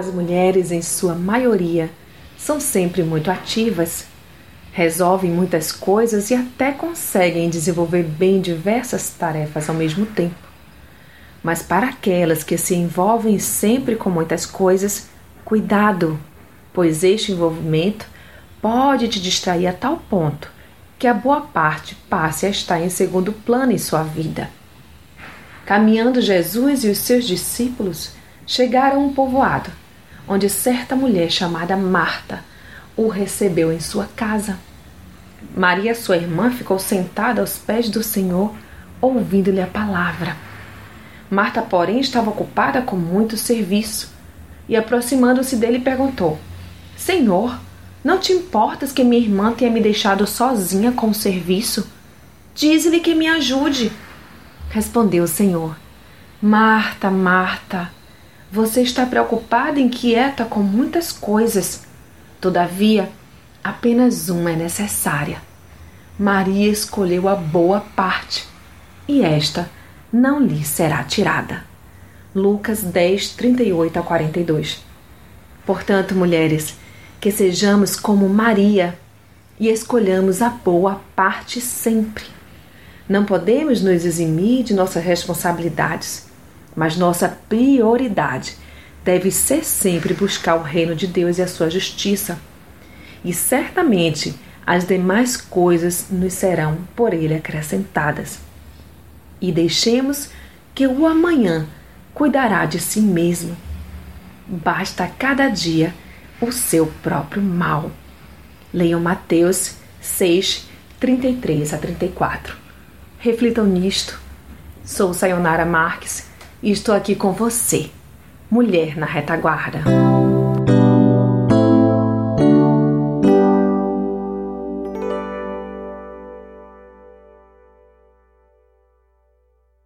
As mulheres, em sua maioria, são sempre muito ativas, resolvem muitas coisas e até conseguem desenvolver bem diversas tarefas ao mesmo tempo. Mas para aquelas que se envolvem sempre com muitas coisas, cuidado, pois este envolvimento pode te distrair a tal ponto que a boa parte passe a estar em segundo plano em sua vida. Caminhando Jesus e os seus discípulos chegaram a um povoado, onde certa mulher chamada Marta o recebeu em sua casa. Maria, sua irmã, ficou sentada aos pés do Senhor, ouvindo-lhe a palavra. Marta, porém, estava ocupada com muito serviço e, aproximando-se dele, perguntou: Senhor, não te importas que minha irmã tenha me deixado sozinha com o serviço? Diz-lhe que me ajude. Respondeu o Senhor: Marta, Marta, você está preocupada e inquieta com muitas coisas. Todavia, apenas uma é necessária. Maria escolheu a boa parte, e esta não lhe será tirada. Lucas 10, 38 a 42. Portanto, mulheres, que sejamos como Maria e escolhamos a boa parte sempre. Não podemos nos eximir de nossas responsabilidades, mas nossa prioridade deve ser sempre buscar o reino de Deus e a sua justiça. E certamente as demais coisas nos serão por ele acrescentadas. E deixemos que o amanhã cuidará de si mesmo. Basta cada dia o seu próprio mal. Leiam Mateus 6, 33 a 34. Reflitam nisto. Sou Sayonara Marques e estou aqui com você, mulher na retaguarda.